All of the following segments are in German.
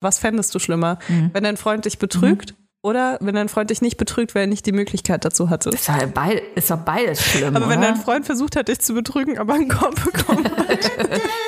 Was fändest du schlimmer? Mhm. Wenn dein Freund dich betrügt mhm. oder wenn dein Freund dich nicht betrügt, weil er nicht die Möglichkeit dazu hatte? Ist doch, beid, ist doch beides schlimm. Aber oder? wenn dein Freund versucht hat, dich zu betrügen, aber einen Korb bekommen hat.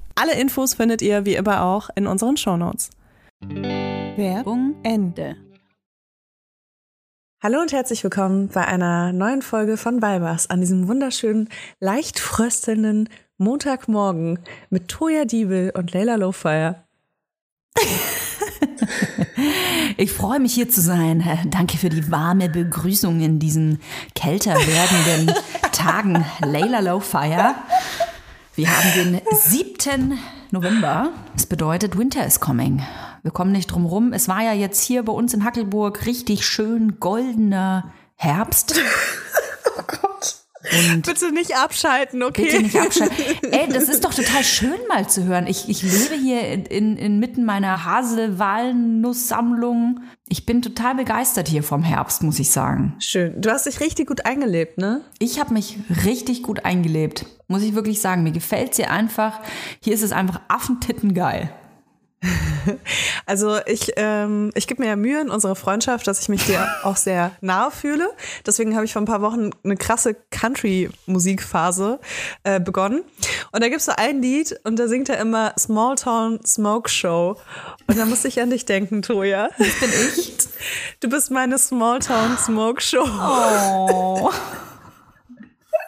Alle Infos findet ihr wie immer auch in unseren Shownotes. Werbung Ende. Hallo und herzlich willkommen bei einer neuen Folge von Weibers an diesem wunderschönen, leicht fröstelnden Montagmorgen mit Toya Diebel und Leila Lowfire. Ich freue mich hier zu sein. Danke für die warme Begrüßung in diesen kälter werdenden Tagen. Leila Lowfire. Wir haben den 7. November. Es bedeutet, Winter is coming. Wir kommen nicht drum rum. Es war ja jetzt hier bei uns in Hackelburg richtig schön goldener Herbst. Und bitte nicht abschalten, okay? Bitte nicht abschalten. Ey, das ist doch total schön mal zu hören. Ich, ich lebe hier in, in, inmitten meiner Hasel-Walnuss-Sammlung. Ich bin total begeistert hier vom Herbst, muss ich sagen. Schön. Du hast dich richtig gut eingelebt, ne? Ich habe mich richtig gut eingelebt, muss ich wirklich sagen. Mir gefällt sie einfach. Hier ist es einfach affentitten geil. Also ich, ähm, ich gebe mir ja Mühe in unserer Freundschaft, dass ich mich dir auch sehr nahe fühle. Deswegen habe ich vor ein paar Wochen eine krasse Country-Musikphase äh, begonnen. Und da gibt es so ein Lied und da singt er immer Small Town Smoke Show. Und da musste ich an dich denken, Toja. Das bin ich. Du bist meine Small Town Smoke Show. Oh.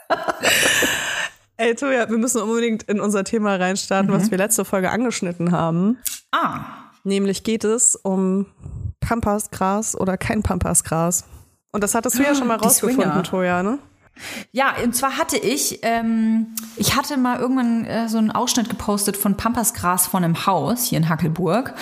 Ey, Toja, wir müssen unbedingt in unser Thema reinstarten, mhm. was wir letzte Folge angeschnitten haben. Ah. Nämlich geht es um Pampasgras oder kein Pampasgras. Und das hattest du ja schon mal rausgefunden, Toja, ne? Ja, und zwar hatte ich, ähm, ich hatte mal irgendwann äh, so einen Ausschnitt gepostet von Pampasgras von einem Haus hier in Hackelburg.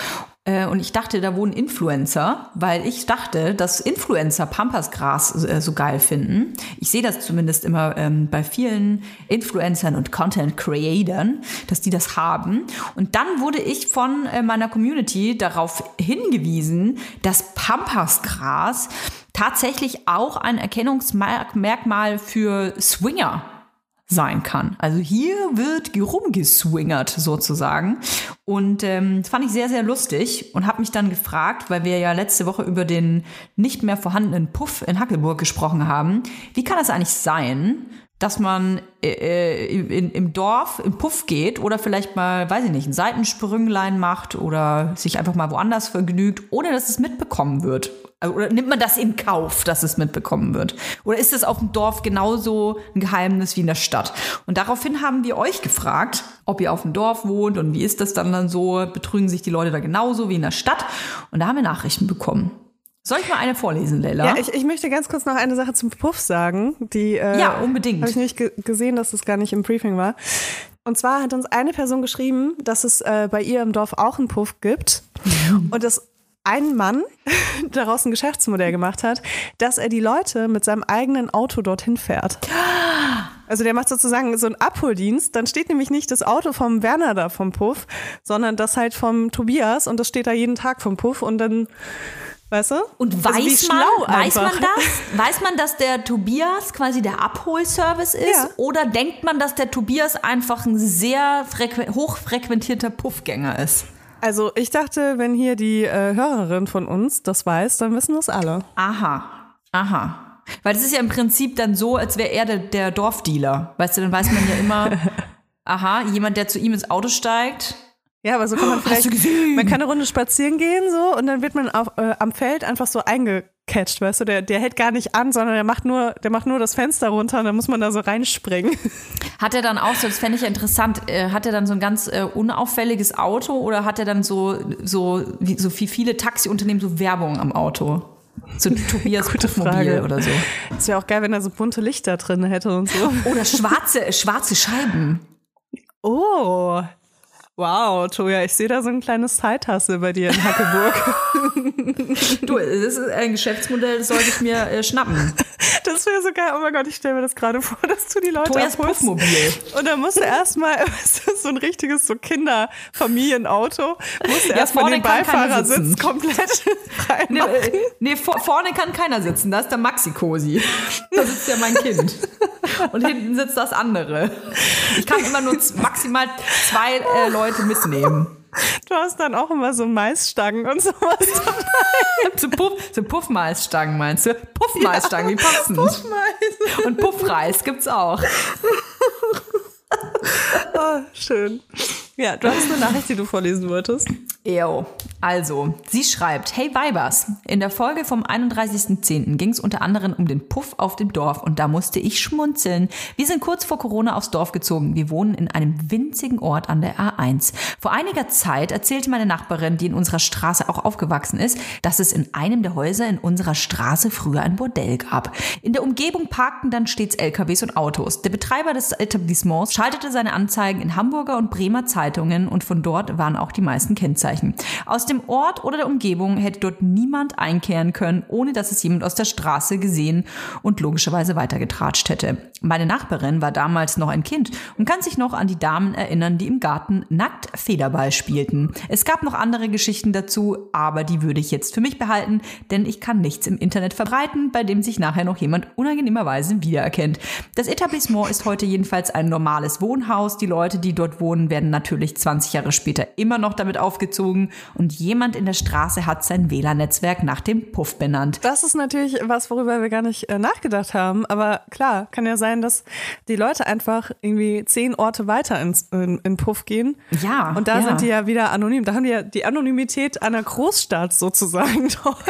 Äh, und ich dachte, da wohnen Influencer, weil ich dachte, dass Influencer Pampasgras äh, so geil finden. Ich sehe das zumindest immer ähm, bei vielen Influencern und Content Creatern, dass die das haben. Und dann wurde ich von äh, meiner Community darauf hingewiesen, dass Pampasgras tatsächlich auch ein Erkennungsmerkmal für Swinger sein kann. Also hier wird rumgeswingert sozusagen. Und ähm, fand ich sehr, sehr lustig und habe mich dann gefragt, weil wir ja letzte Woche über den nicht mehr vorhandenen Puff in Hackelburg gesprochen haben, wie kann das eigentlich sein, dass man äh, äh in, im Dorf im Puff geht oder vielleicht mal, weiß ich nicht, ein Seitensprünglein macht oder sich einfach mal woanders vergnügt, ohne dass es mitbekommen wird. Also, oder nimmt man das in Kauf, dass es mitbekommen wird? Oder ist es auf dem Dorf genauso ein Geheimnis wie in der Stadt? Und daraufhin haben wir euch gefragt, ob ihr auf dem Dorf wohnt und wie ist das dann dann so? Betrügen sich die Leute da genauso wie in der Stadt? Und da haben wir Nachrichten bekommen. Soll ich mal eine vorlesen, Leila? Ja, ich, ich möchte ganz kurz noch eine Sache zum Puff sagen. Die, äh, ja, unbedingt. Habe ich nicht gesehen, dass das gar nicht im Briefing war. Und zwar hat uns eine Person geschrieben, dass es äh, bei ihr im Dorf auch einen Puff gibt. Und das ein Mann daraus ein Geschäftsmodell gemacht hat, dass er die Leute mit seinem eigenen Auto dorthin fährt. Also der macht sozusagen so einen Abholdienst. Dann steht nämlich nicht das Auto vom Werner da vom Puff, sondern das halt vom Tobias und das steht da jeden Tag vom Puff und dann Weißt du? Und also weiß, man, weiß man das? Weiß man, dass der Tobias quasi der Abholservice ist? Ja. Oder denkt man, dass der Tobias einfach ein sehr hochfrequentierter Puffgänger ist? Also ich dachte, wenn hier die äh, Hörerin von uns das weiß, dann wissen das alle. Aha, aha. Weil das ist ja im Prinzip dann so, als wäre er der, der Dorfdealer. Weißt du, dann weiß man ja immer, aha, jemand, der zu ihm ins Auto steigt, ja, aber so kann man vielleicht, man kann eine Runde spazieren gehen so und dann wird man auf, äh, am Feld einfach so eingecatcht, weißt du, der, der hält gar nicht an, sondern der macht nur, der macht nur das Fenster runter und dann muss man da so reinspringen. Hat er dann auch so, das fände ich ja interessant, äh, hat er dann so ein ganz äh, unauffälliges Auto oder hat er dann so, so, wie, so wie viele Taxiunternehmen so Werbung am Auto? So Tobias Gute Frage. oder so. Ist ja auch geil, wenn er so bunte Lichter drin hätte und so. Oder schwarze, schwarze Scheiben. Oh, Wow, Toja, ich sehe da so ein kleines Zeithasse bei dir in Hackeburg. du, das ist ein Geschäftsmodell, das sollte ich mir äh, schnappen. Das wäre so geil. Oh mein Gott, ich stelle mir das gerade vor, dass du die Leute Tojas abholst. Puffmobil. Und dann musst du erstmal, so ein richtiges so Kinderfamilienauto, musst ja, erstmal den Beifahrersitz komplett frei nee, äh, nee, vor, vorne kann keiner sitzen, da ist der Maxi-Cosi. Da sitzt ja mein Kind. Und hinten sitzt das andere. Ich kann immer nur maximal zwei äh, Leute mitnehmen. Du hast dann auch immer so Maisstangen und sowas dabei. so, Puff, so Puffmaisstangen meinst du? Puffmaisstangen, ja, die passen. Puffmais. Und Puffreis gibt's auch. Oh, schön. Ja, du hast eine Nachricht, die du vorlesen wolltest. Jo. Also, sie schreibt, hey Weibers, in der Folge vom 31.10. ging es unter anderem um den Puff auf dem Dorf und da musste ich schmunzeln. Wir sind kurz vor Corona aufs Dorf gezogen. Wir wohnen in einem winzigen Ort an der A1. Vor einiger Zeit erzählte meine Nachbarin, die in unserer Straße auch aufgewachsen ist, dass es in einem der Häuser in unserer Straße früher ein Bordell gab. In der Umgebung parkten dann stets LKWs und Autos. Der Betreiber des Etablissements schaltete seine Anzeigen in Hamburger und Bremer Zeitungen und von dort waren auch die meisten Kennzeichen. Aus dem Ort oder der Umgebung hätte dort niemand einkehren können, ohne dass es jemand aus der Straße gesehen und logischerweise weitergetratscht hätte. Meine Nachbarin war damals noch ein Kind und kann sich noch an die Damen erinnern, die im Garten nackt Federball spielten. Es gab noch andere Geschichten dazu, aber die würde ich jetzt für mich behalten, denn ich kann nichts im Internet verbreiten, bei dem sich nachher noch jemand unangenehmerweise wiedererkennt. Das Etablissement ist heute jedenfalls ein normales Wohnhaus. Die Leute, die dort wohnen, werden natürlich 20 Jahre später immer noch damit aufgezogen und jemand in der Straße hat sein WLAN-Netzwerk nach dem Puff benannt. Das ist natürlich was, worüber wir gar nicht äh, nachgedacht haben. Aber klar, kann ja sein, dass die Leute einfach irgendwie zehn Orte weiter ins, in, in Puff gehen. Ja. Und da ja. sind die ja wieder anonym. Da haben die ja die Anonymität einer Großstadt sozusagen dort.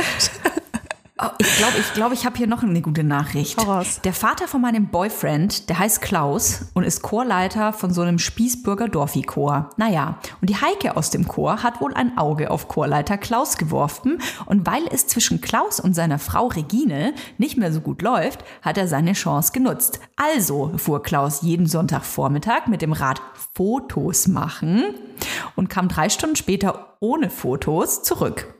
Oh, ich glaube, ich, glaub, ich habe hier noch eine gute Nachricht. Hau raus. Der Vater von meinem Boyfriend, der heißt Klaus und ist Chorleiter von so einem Spießbürger Dorfi-Chor. Naja, und die Heike aus dem Chor hat wohl ein Auge auf Chorleiter Klaus geworfen und weil es zwischen Klaus und seiner Frau Regine nicht mehr so gut läuft, hat er seine Chance genutzt. Also fuhr Klaus jeden Sonntagvormittag mit dem Rad Fotos machen und kam drei Stunden später ohne Fotos zurück.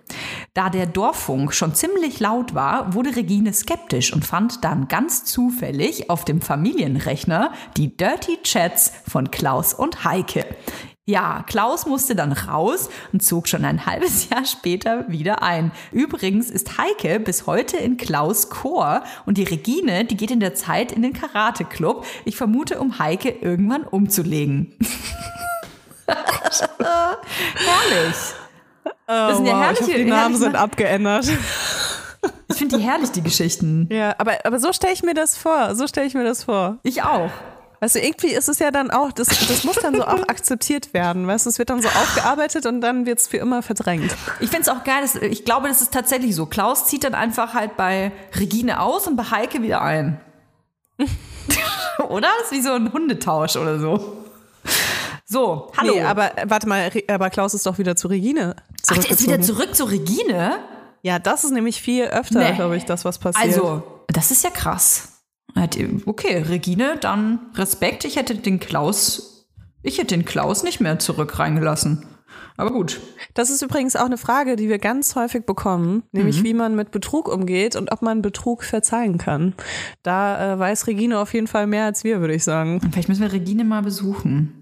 Da der Dorffunk schon ziemlich laut war, wurde Regine skeptisch und fand dann ganz zufällig auf dem Familienrechner die Dirty Chats von Klaus und Heike. Ja, Klaus musste dann raus und zog schon ein halbes Jahr später wieder ein. Übrigens ist Heike bis heute in Klaus Chor und die Regine, die geht in der Zeit in den Karate-Club. Ich vermute, um Heike irgendwann umzulegen. Herrlich. Das sind ja herrliche- Oh, ich hoffe, die Namen herrliche sind abgeändert. Ich finde die herrlich, die Geschichten. Ja, aber, aber so stelle ich mir das vor. So stelle ich mir das vor. Ich auch. Weißt du, irgendwie ist es ja dann auch, das, das muss dann so auch akzeptiert werden. Weißt du, es wird dann so aufgearbeitet und dann wird es für immer verdrängt. Ich finde es auch geil, dass, ich glaube, das ist tatsächlich so. Klaus zieht dann einfach halt bei Regine aus und bei Heike wieder ein. oder? Das ist wie so ein Hundetausch oder so. So, hallo. Nee, aber äh, warte mal, aber Klaus ist doch wieder zu Regine Ach, der ist wieder zurück zu Regine? Ja, das ist nämlich viel öfter, Nee. glaube ich, das, was passiert. Also, das ist ja krass. Okay, Regine, dann Respekt. Ich hätte den Klaus, ich hätte den Klaus nicht mehr zurück reingelassen. Aber gut. Das ist übrigens auch eine Frage, die wir ganz häufig bekommen, nämlich wie man mit Betrug umgeht und ob man Betrug verzeihen kann. Da äh, weiß Regine auf jeden Fall mehr als wir, würde ich sagen. Vielleicht müssen wir Regine mal besuchen.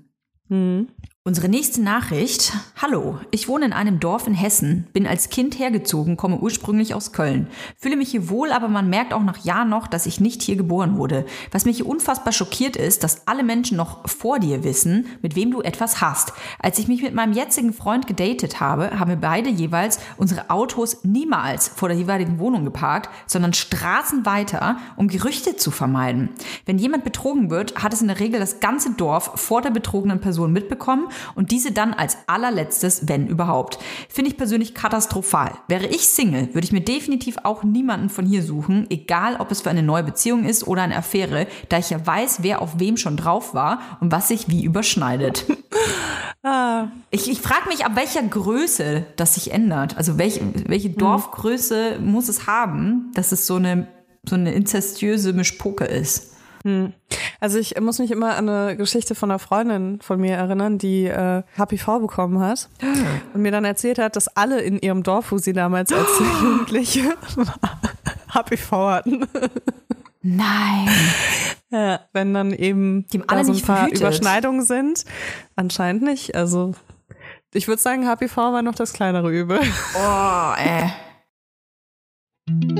嗯。Unsere nächste Nachricht. Hallo, ich wohne in einem Dorf in Hessen, bin als Kind hergezogen, komme ursprünglich aus Köln. Fühle mich hier wohl, aber man merkt auch nach Jahren noch, dass ich nicht hier geboren wurde. Was mich hier unfassbar schockiert ist, dass alle Menschen noch vor dir wissen, mit wem du etwas hast. Als ich mich mit meinem jetzigen Freund gedatet habe, haben wir beide jeweils unsere Autos niemals vor der jeweiligen Wohnung geparkt, sondern Straßen weiter, um Gerüchte zu vermeiden. Wenn jemand betrogen wird, hat es in der Regel das ganze Dorf vor der betrogenen Person mitbekommen und diese dann als allerletztes, wenn überhaupt. Finde ich persönlich katastrophal. Wäre ich Single, würde ich mir definitiv auch niemanden von hier suchen, egal ob es für eine neue Beziehung ist oder eine Affäre, da ich ja weiß, wer auf wem schon drauf war und was sich wie überschneidet. Ich, ich frage mich, ab welcher Größe das sich ändert. Also welche, welche Dorfgröße muss es haben, dass es so eine, so eine inzestiöse Mischpoke ist? Also ich muss mich immer an eine Geschichte von einer Freundin von mir erinnern, die äh, HPV bekommen hat und mir dann erzählt hat, dass alle in ihrem Dorf, wo sie damals als Jugendliche war, HPV hatten. Nein. Ja, wenn dann eben Die da alle so ein nicht paar verhütet. Überschneidungen sind. Anscheinend nicht. Also ich würde sagen, HPV war noch das kleinere Übel. Oh, äh.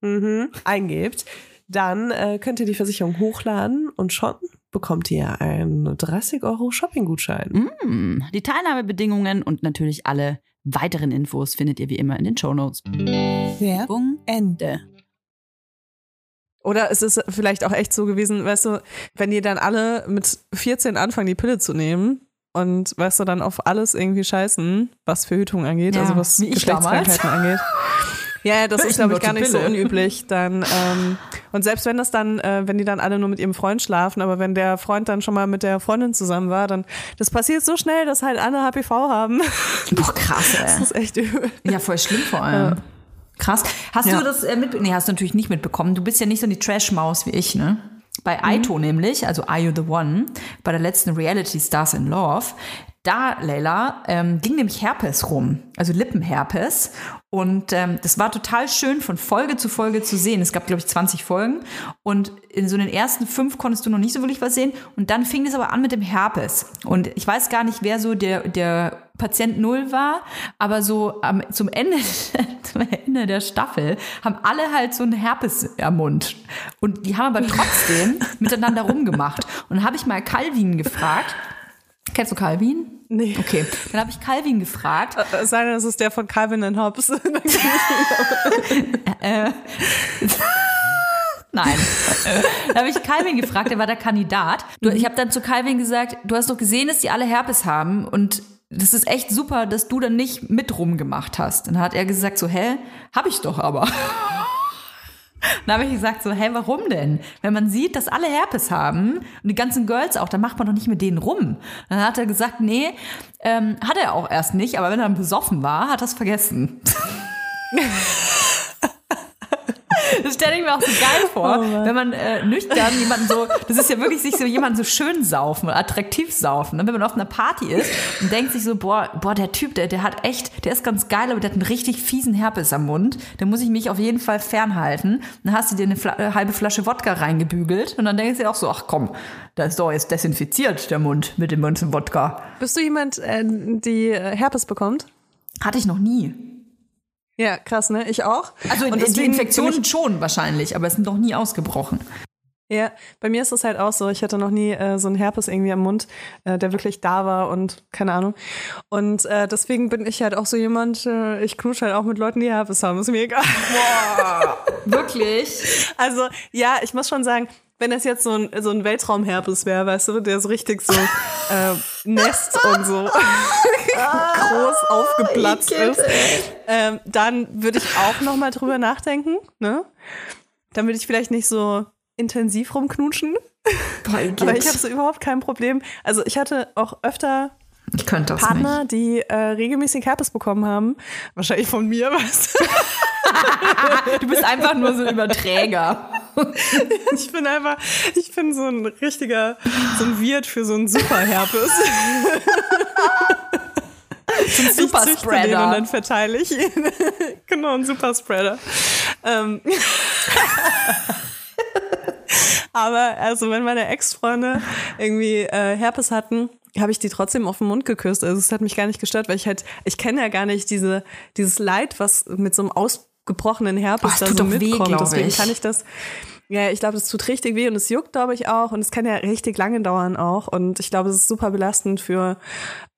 Mhm, eingebt, dann äh, könnt ihr die Versicherung hochladen und schon bekommt ihr einen 30 Euro Shopping-Gutschein. Mm, Die Teilnahmebedingungen und natürlich alle weiteren Infos findet ihr wie immer in den Shownotes. Werbung Ende. Oder es ist vielleicht auch echt so gewesen, weißt du, wenn die dann alle mit 14 anfangen, die Pille zu nehmen und weißt du, dann auf alles irgendwie scheißen, was Verhütung angeht, Ja, also was. Geschlechtskrankheiten angeht. Ja, ja, das ist, glaube ich, gar nicht so unüblich. Dann, ähm, und selbst wenn das dann, äh, wenn die dann alle nur mit ihrem Freund schlafen, aber wenn der Freund dann schon mal mit der Freundin zusammen war, dann, das passiert so schnell, dass halt alle HPV haben. Boah, krass, Das ey. ist echt übel. Ja, voll schlimm vor allem. Krass. Hast Ja. du das äh, mit, nee, hast du natürlich nicht mitbekommen. Du bist ja nicht so die Trash-Maus wie ich, ne? Bei Aito nämlich, also Are You the One, bei der letzten Reality Stars in Love, da, Leila, ähm, ging nämlich Herpes rum, also Lippenherpes. Und ähm, das war total schön von Folge zu Folge zu sehen. Es gab, glaube ich, 20 Folgen. Und in so den ersten fünf konntest du noch nicht so wirklich was sehen. Und dann fing es aber an mit dem Herpes. Und ich weiß gar nicht, wer so der, der Patient Null war, aber so am, zum, Ende, zum Ende der Staffel haben alle halt so einen Herpes am Mund. Und die haben aber trotzdem miteinander rumgemacht. Und dann habe ich mal Calvin gefragt. Kennst du Calvin? Nee. Okay, dann habe ich Calvin gefragt. Es sei denn, das ist der von Calvin and Hobbes. Nein. da habe ich Calvin gefragt, der war der Kandidat. Du, ich habe dann zu Calvin gesagt, du hast doch gesehen, dass die alle Herpes haben und das ist echt super, dass du dann nicht mit rumgemacht hast. Dann hat er gesagt so, hä, hab ich doch aber. Dann habe ich gesagt so, hä, warum denn? Wenn man sieht, dass alle Herpes haben und die ganzen Girls auch, dann macht man doch nicht mit denen rum. Dann hat er gesagt, nee, ähm, hat er auch erst nicht, aber wenn er dann besoffen war, hat er es vergessen. Das stelle ich mir auch so geil vor, wenn man äh, nüchtern jemanden so, das ist ja wirklich sich so jemanden so schön saufen attraktiv saufen. Ne? Wenn man auf einer Party ist und denkt sich so, boah, boah, der Typ, der, der hat echt, der ist ganz geil, aber der hat einen richtig fiesen Herpes am Mund. Da muss ich mich auf jeden Fall fernhalten. Dann hast du dir eine Fla äh, halbe Flasche Wodka reingebügelt und dann denkst du dir auch so, ach komm, da ist doch jetzt desinfiziert der Mund mit dem ganzen Wodka. Bist du jemand, äh, die Herpes bekommt? Hatte ich noch nie. Ja, krass, ne? Ich auch. Also Und die Infektionen schon wahrscheinlich, aber es sind noch nie ausgebrochen. Ja, bei mir ist es halt auch so. Ich hatte noch nie äh, so einen Herpes irgendwie am Mund, äh, der wirklich da war und keine Ahnung. Und äh, deswegen bin ich halt auch so jemand, äh, ich knutsche halt auch mit Leuten, die Herpes haben. Ist mir egal. Wirklich? Also ja, ich muss schon sagen, wenn das jetzt so ein, so ein Weltraumherpes wäre, weißt du, der so richtig so äh, Nest und so groß aufgeplatzt ist, ähm, dann würde ich auch noch mal drüber nachdenken. Ne? Dann würde ich vielleicht nicht so intensiv rumknutschen. Aber ich habe so überhaupt kein Problem. Also ich hatte auch öfter Ich könnte das Partner, die äh, regelmäßig Herpes bekommen haben. Wahrscheinlich von mir, weißt du. nicht. Du bist einfach nur so ein Überträger. Ich bin einfach, ich bin so ein richtiger, so ein Wirt für so einen Superherpes. Zum züchte den und Superspreader. dann verteile ich ihn. genau, ein Superspreader. Ähm. Aber also wenn meine Ex-Freunde irgendwie äh, Herpes hatten, habe ich die trotzdem auf den Mund geküsst. Also es hat mich gar nicht gestört, weil ich halt, ich kenne ja gar nicht diese, dieses Leid, was mit so einem ausgebrochenen Herpes Oh, da so weh, mitkommt. glaub Deswegen ich. kann ich das. Ja, ich glaube, das tut richtig weh und es juckt, glaube ich, auch. Und es kann ja richtig lange dauern auch. Und ich glaube, es ist super belastend für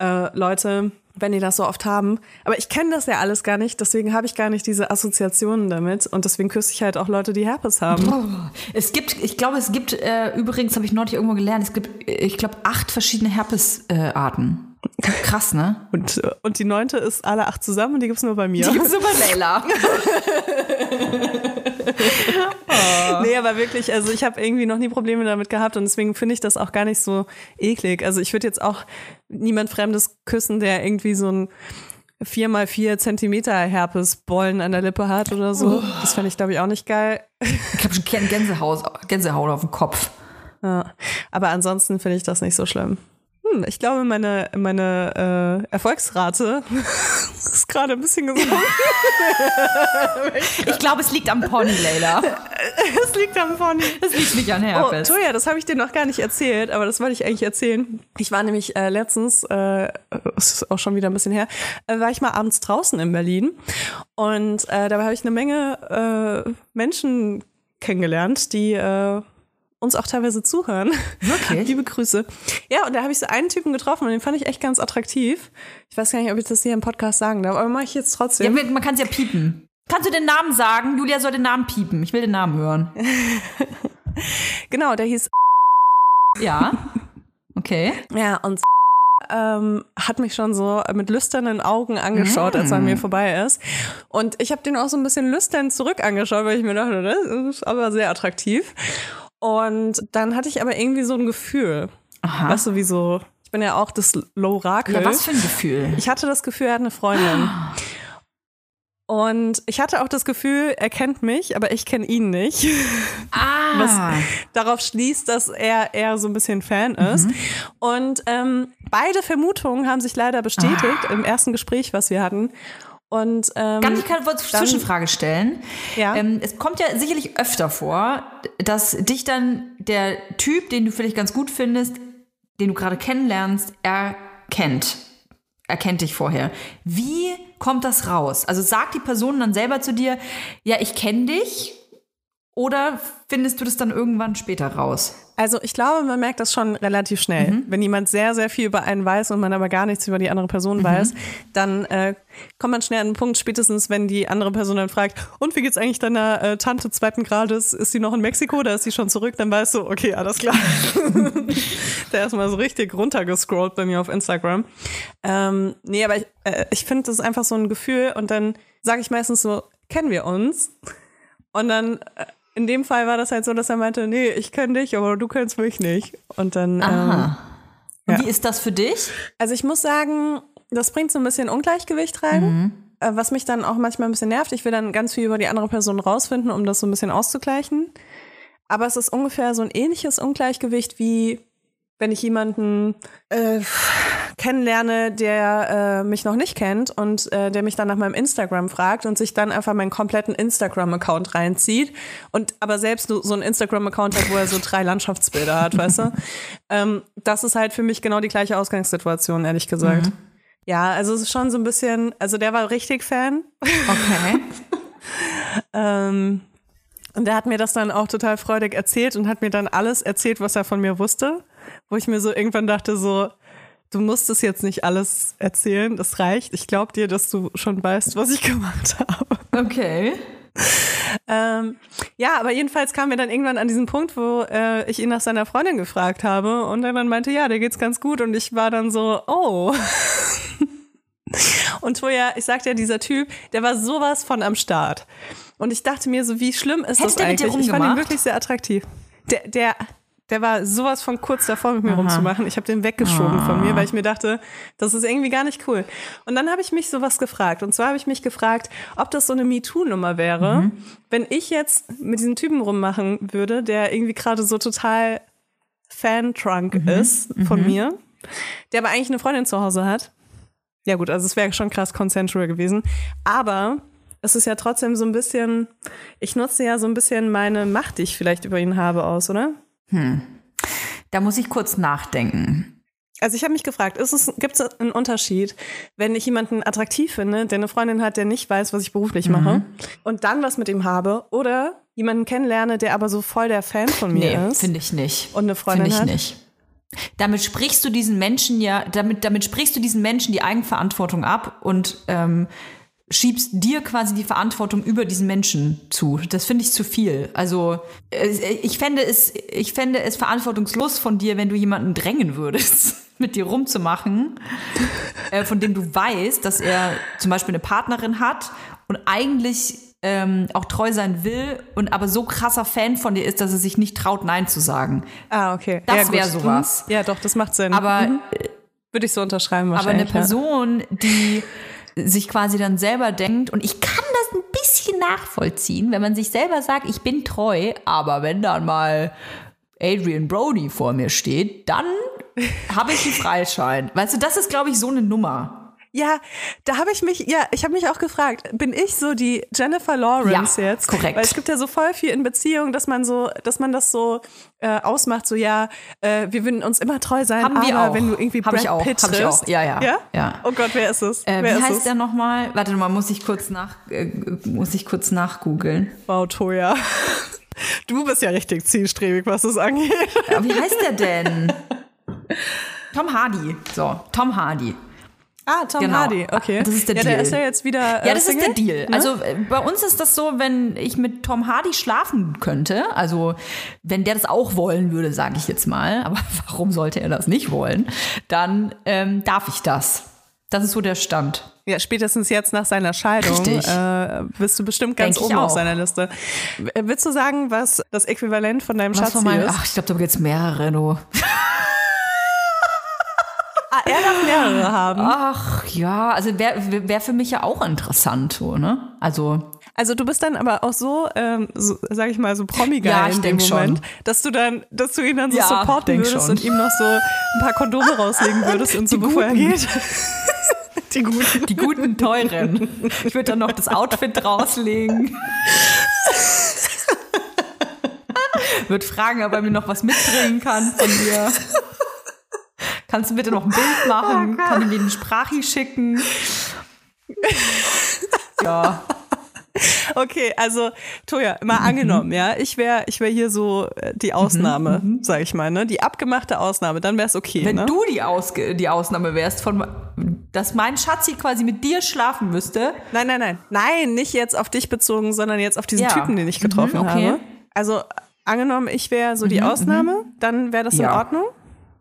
äh, Leute, wenn die das so oft haben. Aber ich kenne das ja alles gar nicht, deswegen habe ich gar nicht diese Assoziationen damit. Und deswegen küsse ich halt auch Leute, die Herpes haben. Es gibt, ich glaube, es gibt, äh, übrigens habe ich neulich irgendwo gelernt, es gibt, äh, ich glaube, acht verschiedene Herpesarten. Krass, ne? Und, und die neunte ist alle acht zusammen und die gibt's nur bei mir. Die gibt's nur bei Leila. Nee, aber wirklich, also ich habe irgendwie noch nie Probleme damit gehabt und deswegen finde ich das auch gar nicht so eklig. Also ich würde jetzt auch niemand Fremdes küssen, der irgendwie so ein vier mal vier Zentimeter Herpesbollen an der Lippe hat oder so. Das fände ich, glaube ich, auch nicht geil. Ich habe schon Gän- Gänsehaut, Gänsehaut auf dem Kopf. Ja. Aber ansonsten finde ich das nicht so schlimm. Hm, ich glaube, meine, meine äh, Erfolgsrate ist gerade ein bisschen gesunken. Ich glaube, es liegt am Pony, Leila. Es liegt am Pony. Es liegt nicht an Oh, Herpes. Toja, das habe ich dir noch gar nicht erzählt, aber das wollte ich eigentlich erzählen. Ich war nämlich äh, letztens, äh, es ist auch schon wieder ein bisschen her, äh, war ich mal abends draußen in Berlin und äh, dabei habe ich eine Menge äh, Menschen kennengelernt, die äh, uns auch teilweise zuhören. Wirklich? Liebe Grüße. Ja, und da habe ich so einen Typen getroffen und den fand ich echt ganz attraktiv. Ich weiß gar nicht, ob ich das hier im Podcast sagen darf, aber mache ich jetzt Ja, trotzdem. man kann es ja piepen. Kannst du den Namen sagen? Julia soll den Namen piepen. Ich will den Namen hören. genau, der hieß Ja. Okay. Ja, und ähm, hat mich schon so mit lüsternen Augen angeschaut, als er an mir vorbei ist. Und ich habe den auch so ein bisschen lüstern zurück angeschaut, weil ich mir dachte, das ist aber sehr attraktiv. Und dann hatte ich aber irgendwie so ein Gefühl. Aha. Weißt du, wie so, ich bin ja auch das Lorakel. Ja, was für ein Gefühl. Ich hatte das Gefühl, er hat eine Freundin. Und ich hatte auch das Gefühl, er kennt mich, aber ich kenne ihn nicht. Ah. Was darauf schließt, dass er eher so ein bisschen Fan ist. Und ähm, beide Vermutungen haben sich leider bestätigt im ersten Gespräch, was wir hatten. Und ähm, Kann ich keine Zwischenfrage stellen? Ja. Ähm, es kommt ja sicherlich öfter vor, dass dich dann der Typ, den du vielleicht ganz gut findest, den du gerade kennenlernst, erkennt. Erkennt dich vorher. Wie kommt das raus? Also sagt die Person dann selber zu dir, ja, ich kenne dich? Oder findest du das dann irgendwann später raus? Also ich glaube, man merkt das schon relativ schnell. Wenn jemand sehr, sehr viel über einen weiß und man aber gar nichts über die andere Person weiß, dann äh, kommt man schnell an den Punkt, spätestens wenn die andere Person dann fragt, und wie geht's eigentlich deiner äh, Tante zweiten Grades? Ist sie noch in Mexiko oder ist sie schon zurück? Dann weißt du, okay, alles klar. Der ist mal so richtig runtergescrollt bei mir auf Instagram. Ähm, nee, aber ich, äh, ich finde, das ist einfach so ein Gefühl und dann sage ich meistens so, kennen wir uns? Und dann äh, in dem Fall war das halt so, dass er meinte, nee, ich kenne dich, aber du kennst mich nicht. Und dann, ähm, Aha. Und ja. wie ist das für dich? also ich muss sagen, das bringt so ein bisschen Ungleichgewicht rein, äh, was mich dann auch manchmal ein bisschen nervt. Ich will dann ganz viel über die andere Person rausfinden, um das so ein bisschen auszugleichen. Aber es ist ungefähr so ein ähnliches Ungleichgewicht wie wenn ich jemanden äh, kennenlerne, der äh, mich noch nicht kennt und äh, der mich dann nach meinem Instagram fragt und sich dann einfach meinen kompletten Instagram-Account reinzieht und aber selbst so so einen Instagram-Account hat, wo er so drei Landschaftsbilder hat, weißt du? Ähm, das ist halt für mich genau die gleiche Ausgangssituation, ehrlich gesagt. Ja, also es ist schon so ein bisschen, also der war richtig Fan. Okay. Ähm, und der hat mir das dann auch total freudig erzählt und hat mir dann alles erzählt, was er von mir wusste. Wo ich mir so irgendwann dachte, so, du musst es jetzt nicht alles erzählen, das reicht. Ich glaube dir, dass du schon weißt, was ich gemacht habe. Okay. Ähm, ja, aber jedenfalls kamen wir dann irgendwann an diesen Punkt, wo äh, ich ihn nach seiner Freundin gefragt habe und er dann meinte, ja, der geht's ganz gut und ich war dann so, oh. und Toja, ich sagte ja, dieser Typ, der war sowas von am Start. Und ich dachte mir so, wie schlimm ist Hättest das eigentlich? Ich fand ihn wirklich sehr attraktiv. Der, der, der war sowas von kurz davor, mit mir rumzumachen. Ich habe den weggeschoben von mir, weil ich mir dachte, das ist irgendwie gar nicht cool. Und dann habe ich mich sowas gefragt. Und zwar habe ich mich gefragt, ob das so eine MeToo-Nummer wäre, wenn ich jetzt mit diesem Typen rummachen würde, der irgendwie gerade so total Fan-Trunk ist von mir, der aber eigentlich eine Freundin zu Hause hat. Ja gut, also es wäre schon krass consensual gewesen. Aber es ist ja trotzdem so ein bisschen, ich nutze ja so ein bisschen meine Macht, die ich vielleicht über ihn habe, aus, oder? Da muss ich kurz nachdenken. Also ich habe mich gefragt, gibt es einen Unterschied, wenn ich jemanden attraktiv finde, der eine Freundin hat, der nicht weiß, was ich beruflich mache, und dann was mit ihm habe, oder jemanden kennenlerne, der aber so voll der Fan von mir Nee, ist finde ich nicht. und eine Freundin Finde ich hat? nicht. Damit sprichst du diesen Menschen ja, damit, damit sprichst du diesen Menschen die Eigenverantwortung ab und ähm, schiebst dir quasi die Verantwortung über diesen Menschen zu. Das finde ich zu viel. Also äh, ich fände es, ich fände es verantwortungslos von dir, wenn du jemanden drängen würdest, mit dir rumzumachen, äh, von dem du weißt, dass er zum Beispiel eine Partnerin hat und eigentlich ähm, auch treu sein will und aber so krasser Fan von dir ist, dass er sich nicht traut, Nein zu sagen. Ah, okay. Das ja, gut. wär sowas. Mhm. Ja, doch, das macht Sinn. Aber Mhm. Würde ich so unterschreiben Aber eine wahrscheinlich. Person, die sich quasi dann selber denkt, und ich kann das ein bisschen nachvollziehen, wenn man sich selber sagt, ich bin treu, aber wenn dann mal Adrian Brody vor mir steht, dann habe ich einen Freischein. Weißt du, das ist, glaube ich, so eine Nummer. Ja, da habe ich mich, ja, ich habe mich auch gefragt, bin ich so die Jennifer Lawrence Ja, jetzt? korrekt. Weil es gibt ja so voll viel in Beziehungen, dass man so, dass man das so äh, ausmacht, so ja, äh, wir würden uns immer treu sein, Haben aber auch. wenn du irgendwie Hab Brad ich auch, Pitt hab ich auch. Ja, ja, ja, ja. Oh Gott, wer ist es? Äh, wer wie ist heißt es? der nochmal? Warte mal, muss ich kurz nach, äh, muss ich kurz nachgoogeln. Wow, Toja. Du bist ja richtig zielstrebig, was das angeht. Ja, wie heißt der denn? Tom Hardy. So, Tom Hardy. Ah, Tom Genau. Hardy, okay. Das ist der ja, Deal. der ist ja jetzt wieder. Äh, Ja, das Single, ist der Deal. ne? Also äh, bei uns ist das so, wenn ich mit Tom Hardy schlafen könnte, also wenn der das auch wollen würde, sage ich jetzt mal, aber warum sollte er das nicht wollen, dann ähm, darf ich das. Das ist so der Stand. Ja, spätestens jetzt nach seiner Scheidung äh, bist du bestimmt ganz Denk oben auf seiner Liste. Willst du sagen, was das Äquivalent von deinem Was Schatz von meinem, ist? ach, ich glaube, da gibt's mehrere, du. Ah, er darf mehrere haben. Ach ja, also wäre wär für mich ja auch interessant, so, ne? Also Also du bist dann aber auch so, ähm, so sag ich mal, so promi Ja, in dem Moment, schon. dass du dann, dass du ihn dann so Ja, supporten würdest schon. und ihm noch so ein paar Kondome rauslegen würdest und so, Die bevor er guten. geht. Die guten. die guten, teuren. Ich würde dann noch das Outfit rauslegen. Würde fragen, ob er mir noch was mitbringen kann von dir. Kannst du bitte noch ein Bild machen? kann ich mir den Sprachi schicken? Ja. Okay, also Toja, mal Mhm. angenommen, ja, ich wäre ich wär hier so äh, die Ausnahme, sag ich mal, ne? Die abgemachte Ausnahme, dann wär's okay, Wenn ne? du die, Ausge die Ausnahme wärst, von, dass mein Schatzi quasi mit dir schlafen müsste, Nein, nein, nein. Nein, nicht jetzt auf dich bezogen, sondern jetzt auf diesen Ja. Typen, den ich getroffen Mhm, okay. habe. Also angenommen, ich wäre so die Ausnahme, dann wäre das in Ja. Ordnung.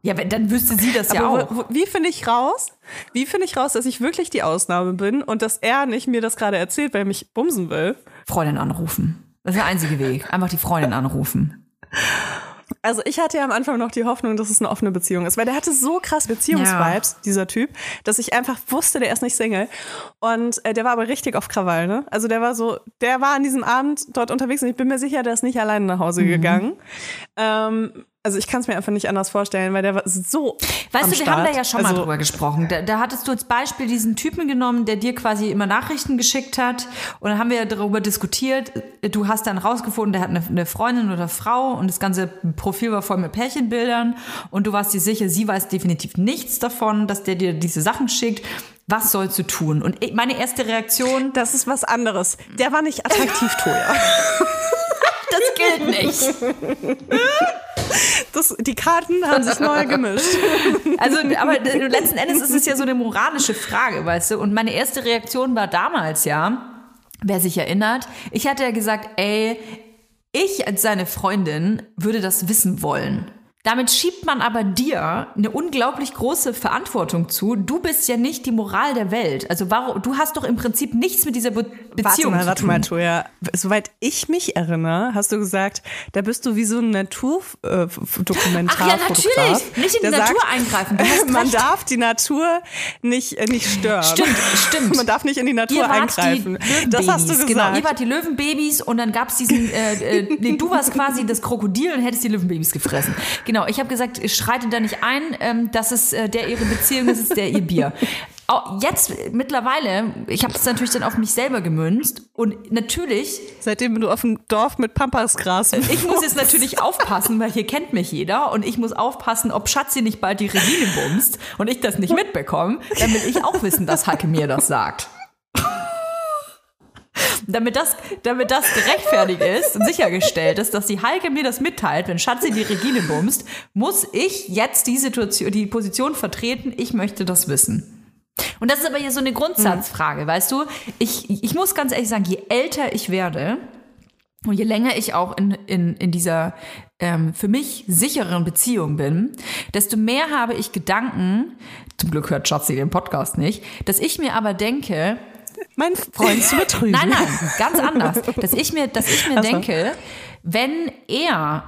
Ja, wenn- dann wüsste sie das ja Aber auch. wo, wie finde ich raus? Wie finde ich raus, dass ich wirklich die Ausnahme bin und dass er nicht mir das gerade erzählt, weil er mich bumsen will? Freundin anrufen. Das ist der einzige Weg. Einfach die Freundin anrufen. Also ich hatte ja am Anfang noch die Hoffnung, dass es eine offene Beziehung ist, weil der hatte so krass Beziehungsvibes, dieser Typ, dass ich einfach wusste, der ist nicht Single. Und äh, der war aber richtig auf Krawall, ne? Also der war so, der war an diesem Abend dort unterwegs und ich bin mir sicher, der ist nicht alleine nach Hause gegangen. Ähm, also ich kann es mir einfach nicht anders vorstellen, weil der war so. Weißt du, wir haben da Start. ja schon mal also, drüber gesprochen. Da, da hattest du als Beispiel diesen Typen genommen, der dir quasi immer Nachrichten geschickt hat. Und dann haben wir ja darüber diskutiert. Du hast dann rausgefunden, der hat eine, eine Freundin oder Frau und das ganze Profil war voll mit Pärchenbildern. Und du warst dir sicher, sie weiß definitiv nichts davon, dass der dir diese Sachen schickt. Was sollst du tun? Und ich- meine erste Reaktion, Das ist was anderes. Der war nicht attraktiv, Toja. das gilt nicht. Das, die Karten haben sich neu gemischt. Also, aber letzten Endes ist es ja so eine moralische Frage, weißt du? Und meine erste Reaktion war damals ja, wer sich erinnert, ich hatte ja gesagt, ey, ich als seine Freundin würde das wissen wollen. Damit schiebt man aber dir eine unglaublich große Verantwortung zu. Du bist ja nicht die Moral der Welt. Also warum, du hast doch im Prinzip nichts mit dieser Be Warte Beziehung mal, zu warte tun. mal, Toja. Soweit ich mich erinnere, hast du gesagt, da bist du wie so ein Naturdokumentarfotograf. Ach ja, natürlich. Nicht in die Natur eingreifen. Du hast man recht. darf die Natur nicht, äh, nicht stören. Stimmt, stimmt. Man darf nicht in die Natur Ihr wart eingreifen. die Das hast du Löwenbabys, gesagt. Genau, ihr wart die Löwenbabys und dann gab's diesen, äh, äh, nee, du warst quasi das Krokodil und hättest die Löwenbabys gefressen. Genau, ich habe gesagt, ich schreite da nicht ein, ähm, das ist äh, der ihre Beziehung, das ist der ihr Bier. Au- Jetzt äh, mittlerweile, ich habe das natürlich dann auf mich selber gemünzt und natürlich Seitdem du auf dem Dorf mit Pampasgras ich muss jetzt natürlich aufpassen, weil hier kennt mich jeder und ich muss aufpassen, ob Schatzi nicht bald die Regine bumst und ich das nicht mitbekomme, damit ich auch wissen, dass Hacke mir das sagt. Damit das, damit das gerechtfertigt ist und sichergestellt ist, dass die Heike mir das mitteilt, wenn Schatzi die Regine bumst, muss ich jetzt die Situation, die Position vertreten, ich möchte das wissen. Und das ist aber hier so eine Grundsatzfrage, weißt du? Ich, ich muss ganz ehrlich sagen, je älter ich werde, und je länger ich auch in, in, in dieser ähm, für mich sicheren Beziehung bin, desto mehr habe ich Gedanken, zum Glück hört Schatzi den Podcast nicht, dass ich mir aber denke, mein Freund zu betrügen. nein, nein, ganz anders, dass ich mir, dass ich mir Ach so. denke, wenn er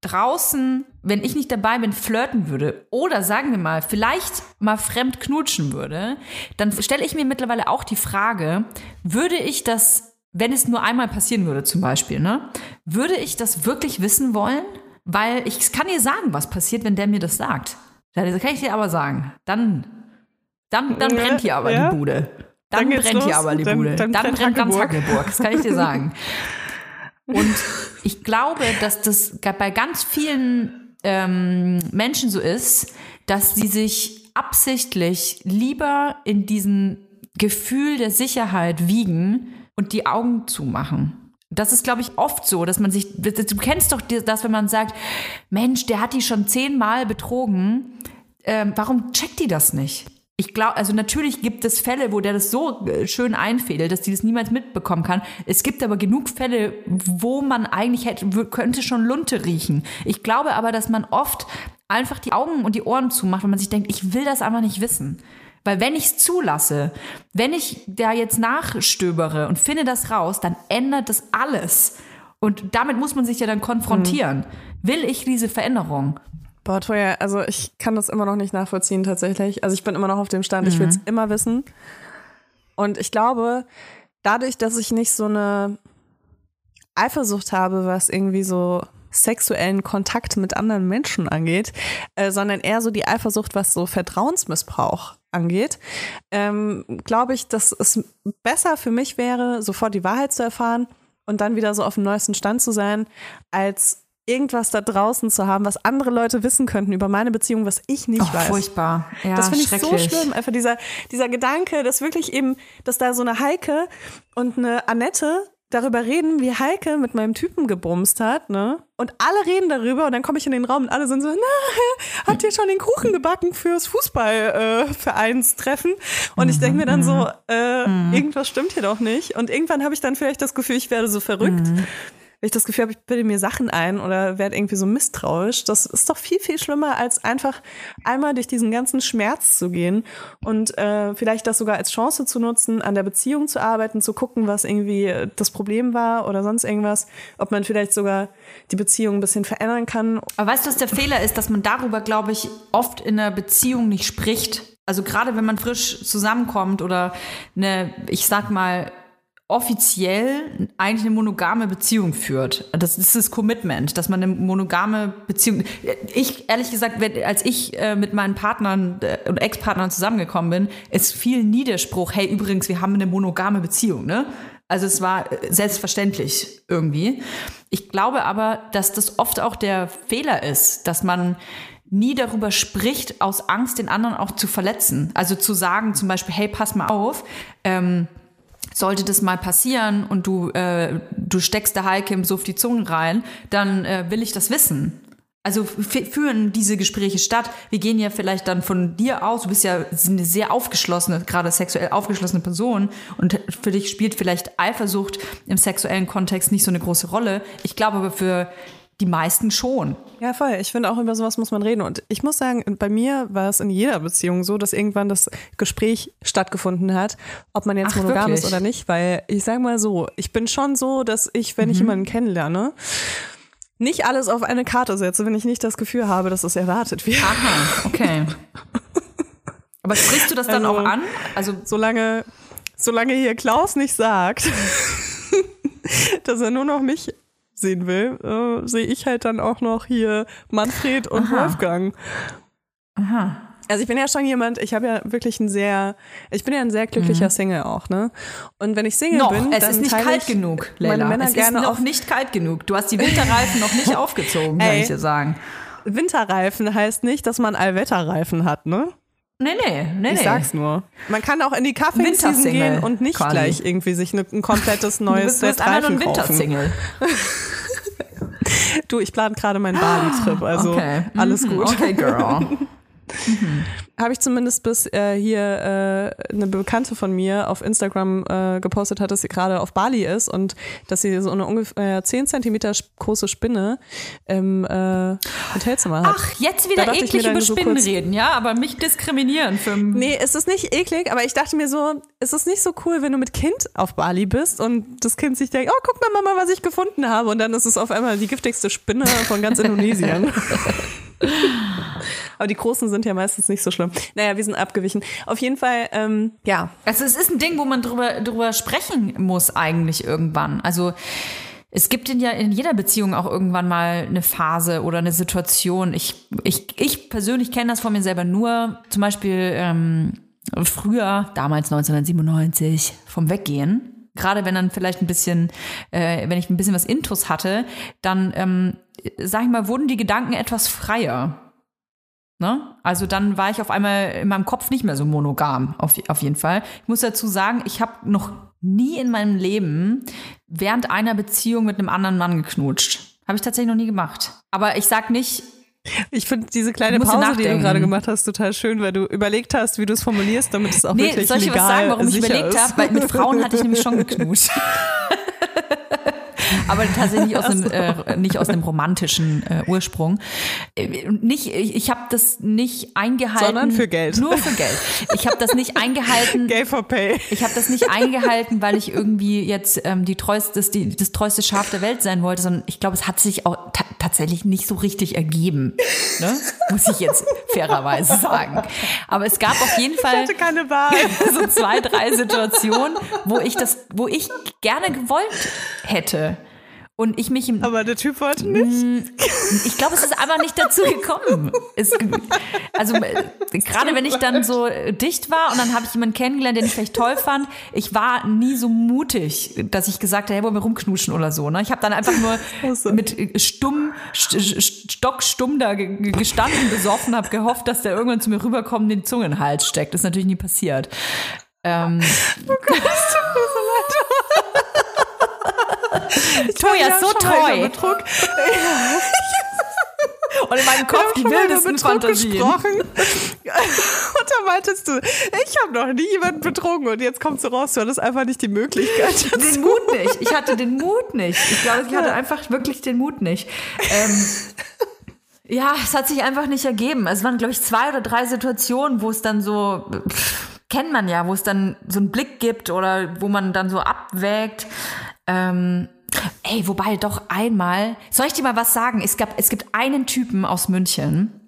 draußen, wenn ich nicht dabei bin, flirten würde oder sagen wir mal, vielleicht mal fremd knutschen würde, dann stelle ich mir mittlerweile auch die Frage, würde ich das, wenn es nur einmal passieren würde zum Beispiel, ne, würde ich das wirklich wissen wollen? Weil ich kann dir sagen, was passiert, wenn der mir das sagt. Das kann ich dir aber sagen. Dann, dann, dann Ja, brennt hier aber ja. die Bude. Dann, Dann brennt hier los. aber die Dann- Bude. dann Dann, brennt brennt ganz. Hackeburg, das kann ich dir sagen. Und ich glaube, dass das bei ganz vielen ähm, Menschen so ist, dass sie sich absichtlich lieber in diesem Gefühl der Sicherheit wiegen und die Augen zumachen. Das ist, glaube ich, oft so, dass man sich, du kennst doch das, wenn man sagt, Mensch, der hat die schon zehnmal betrogen, ähm, warum checkt die das nicht? Ich glaube, also natürlich gibt es Fälle, wo der das so äh, schön einfädelt, dass die das niemals mitbekommen kann. Es gibt aber genug Fälle, wo man eigentlich hätte, könnte schon Lunte riechen. Ich glaube aber, dass man oft einfach die Augen und die Ohren zumacht, wenn man sich denkt, ich will das einfach nicht wissen. Weil wenn ich es zulasse, wenn ich da jetzt nachstöbere und finde das raus, dann ändert das alles. Und damit muss man sich ja dann konfrontieren. Will ich diese Veränderung? Boah, Toja, also ich kann das immer noch nicht nachvollziehen tatsächlich. Also ich bin immer noch auf dem Stand, ich will es immer wissen. Und ich glaube, dadurch, dass ich nicht so eine Eifersucht habe, was irgendwie so sexuellen Kontakt mit anderen Menschen angeht, äh, sondern eher so die Eifersucht, was so Vertrauensmissbrauch angeht, ähm, glaube ich, dass es besser für mich wäre, sofort die Wahrheit zu erfahren und dann wieder so auf dem neuesten Stand zu sein, als irgendwas da draußen zu haben, was andere Leute wissen könnten über meine Beziehung, was ich nicht Oh, weiß. furchtbar. Ja, das finde ich so schlimm. Einfach dieser, dieser Gedanke, dass wirklich eben, dass da so eine Heike und eine Annette darüber reden, wie Heike mit meinem Typen gebumst hat, ne? Und alle reden darüber und dann komme ich in den Raum und alle sind so, na, habt ihr schon den Kuchen gebacken fürs Fußballvereinstreffen? und ich denke mir dann so, äh, irgendwas stimmt hier doch nicht. Und irgendwann habe ich dann vielleicht das Gefühl, ich werde so verrückt. Wenn ich das Gefühl habe, ich bilde mir Sachen ein oder werde irgendwie so misstrauisch, das ist doch viel, viel schlimmer, als einfach einmal durch diesen ganzen Schmerz zu gehen und äh, vielleicht das sogar als Chance zu nutzen, an der Beziehung zu arbeiten, zu gucken, was irgendwie äh, das Problem war oder sonst irgendwas, ob man vielleicht sogar die Beziehung ein bisschen verändern kann. Aber weißt du, was der Fehler ist, dass man darüber, glaube ich, oft in einer Beziehung nicht spricht. Also gerade wenn man frisch zusammenkommt oder eine, ich sag mal, offiziell eigentlich eine monogame Beziehung führt. Das ist das Commitment, dass man eine monogame Beziehung. Ich, ehrlich gesagt, als ich äh, mit meinen Partnern äh, und Ex-Partnern zusammengekommen bin, ist viel Niederspruch, hey, übrigens, wir haben eine monogame Beziehung, ne? Also es war äh, selbstverständlich irgendwie. Ich glaube aber, dass das oft auch der Fehler ist, dass man nie darüber spricht, aus Angst, den anderen auch zu verletzen. Also zu sagen zum Beispiel, hey, pass mal auf, ähm, sollte das mal passieren und du, äh, du steckst der Heike im Suff die Zunge rein, dann äh, will ich das wissen. Also führen diese Gespräche statt. Wir gehen ja vielleicht dann von dir aus, du bist ja eine sehr aufgeschlossene, gerade sexuell aufgeschlossene Person und für dich spielt vielleicht Eifersucht im sexuellen Kontext nicht so eine große Rolle. Ich glaube aber für die meisten schon. Ja, voll. Ich finde auch über sowas muss man reden. Und ich muss sagen, bei mir war es in jeder Beziehung so, dass irgendwann das Gespräch stattgefunden hat, ob man jetzt Ach, monogam wirklich? ist oder nicht. Weil ich sage mal so, ich bin schon so, dass ich, wenn ich jemanden kennenlerne, nicht alles auf eine Karte setze, wenn ich nicht das Gefühl habe, dass es erwartet wird. Aha, okay. Aber sprichst du das dann Also- auch an? Also Solange, solange hier Klaus nicht sagt, dass er nur noch mich sehen will, äh, sehe ich halt dann auch noch hier Manfred und Aha. Wolfgang. Aha. Also ich bin ja schon jemand, ich habe ja wirklich ein sehr, ich bin ja ein sehr glücklicher Single auch, ne? Und wenn ich Single Noch, bin, es dann ist nicht kalt ich genug, meine Leila. Männer es ist gerne noch auf nicht kalt genug. Du hast die Winterreifen noch nicht aufgezogen, kann ich dir sagen. Winterreifen heißt nicht, dass man Allwetterreifen hat, ne? Nee, nee, nee, Ich sag's nur. Man kann auch in die Kaffee-Season Wintersingle, gehen und nicht quasi. gleich irgendwie sich ne, ein komplettes neues bist, du bist Set einfach nur ein kaufen. Wintersingle. Du, ich plane gerade meinen Bali-Trip, also okay. alles Mhm, gut. Okay, girl. habe ich zumindest bis äh, hier äh, eine Bekannte von mir auf Instagram äh, gepostet hat, dass sie gerade auf Bali ist und dass sie so eine ungefähr 10 Zentimeter große Spinne im äh, Hotelzimmer hat. Ach, jetzt wieder eklig über Spinnen reden, ja? Aber mich diskriminieren für... Nee, es ist nicht eklig, aber ich dachte mir so, es ist nicht so cool, wenn du mit Kind auf Bali bist und das Kind sich denkt, oh, guck mal, Mama, was ich gefunden habe. Und dann ist es auf einmal die giftigste Spinne von ganz Indonesien. aber die großen sind ja meistens nicht so schlimm. Naja, wir sind abgewichen. Auf jeden Fall, ähm, ja, Also es ist ein Ding, wo man drüber, drüber sprechen muss eigentlich irgendwann. Also es gibt in ja in jeder Beziehung auch irgendwann mal eine Phase oder eine Situation. Ich, ich, ich persönlich kenne das von mir selber nur, zum Beispiel ähm, früher, damals 1997, vom Weggehen. Gerade wenn dann vielleicht ein bisschen, äh, wenn ich ein bisschen was Intus hatte, dann, ähm, sag ich mal, wurden die Gedanken etwas freier. Ne? Also dann war ich auf einmal in meinem Kopf nicht mehr so monogam, auf, auf jeden Fall. Ich muss dazu sagen, ich habe noch nie in meinem Leben während einer Beziehung mit einem anderen Mann geknutscht. Habe ich tatsächlich noch nie gemacht. Aber ich sag nicht, Ich finde diese kleine Pause, die du nachdenken. gerade gemacht hast, total schön, weil du überlegt hast, wie du es formulierst, damit es auch nee, wirklich soll ich legal was sagen, warum ich überlegt ist. habe? Weil mit Frauen hatte ich nämlich schon geknutscht. Aber tatsächlich nicht aus einem, äh, nicht aus einem romantischen äh, Ursprung. Äh, Nicht, ich, ich habe das nicht eingehalten. Sondern für Geld. Nur für Geld. Ich habe das nicht eingehalten. Gay for Pay. Ich habe das nicht eingehalten, weil ich irgendwie jetzt ähm, die treueste, das, die, das treueste Schaf der Welt sein wollte, sondern ich glaube, es hat sich auch ta tatsächlich nicht so richtig ergeben. Ne? Muss ich jetzt fairerweise sagen. Aber es gab auf jeden Ich Fall hatte keine Wahl. so zwei, drei Situationen, wo ich das, wo ich gerne gewollt hätte. Und ich mich im, Aber der Typ wollte nicht. ich glaube, es ist einfach nicht dazu gekommen. Es, also äh, gerade wenn ich dann so äh, dicht war und dann habe ich jemanden kennengelernt, den ich vielleicht toll fand, ich war nie so mutig, dass ich gesagt habe, hey, wollen wir rumknuschen oder so. Ne? Ich habe dann einfach nur so. mit äh, stumm, st st stockstumm da ge- ge- gestanden, besoffen, habe gehofft, dass der irgendwann zu mir rüberkommt und den Zunge in den Hals steckt. Das ist natürlich nie passiert. Ähm, so schon mal treu. über Betrug. Und in meinem Kopf die wildesten Fantasien. gesprochen. Und da meintest du, ich habe noch nie jemanden betrogen und jetzt kommst du raus, du hattest einfach nicht die Möglichkeit. Den Mut nicht. Ich hatte den Mut nicht. Ich glaube, ich hatte einfach wirklich den Mut nicht. Ähm, ja, es hat sich einfach nicht ergeben. Es waren, glaube ich, zwei oder drei Situationen, wo es dann so, pff, kennt man ja, wo es dann so einen Blick gibt oder wo man dann so abwägt. Ähm, ey, wobei doch einmal, soll ich dir mal was sagen? Es gab, es gibt einen Typen aus München,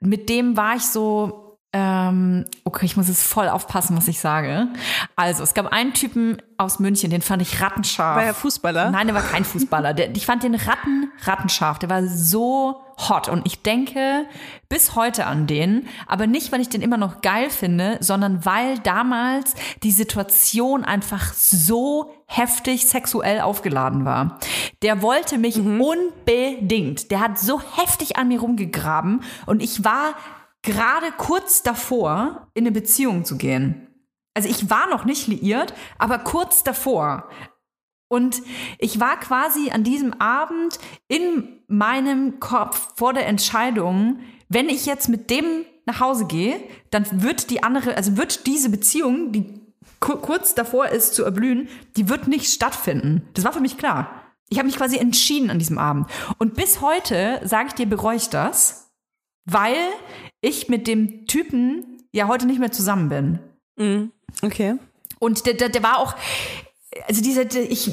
mit dem war ich so Ähm, okay, ich muss jetzt voll aufpassen, was ich sage. Also, es gab einen Typen aus München, den fand ich rattenscharf. War er Fußballer? Nein, der war kein Fußballer. Der, ich fand den Ratten rattenscharf. Der war so hot. Und ich denke bis heute an den. Aber nicht, weil ich den immer noch geil finde, sondern weil damals die Situation einfach so heftig sexuell aufgeladen war. Der wollte mich unbedingt. Der hat so heftig an mir rumgegraben. Und ich war gerade kurz davor, in eine Beziehung zu gehen. Also ich war noch nicht liiert, aber kurz davor. Und ich war quasi an diesem Abend in meinem Kopf vor der Entscheidung, wenn ich jetzt mit dem nach Hause gehe, dann wird die andere, also wird diese Beziehung, die ku- kurz davor ist zu erblühen, die wird nicht stattfinden. Das war für mich klar. Ich habe mich quasi entschieden an diesem Abend. Und bis heute, sage ich dir, bereue ich das, weil ich mit dem Typen ja heute nicht mehr zusammen bin. Okay. Und der, der, der war auch, also dieser, der, ich,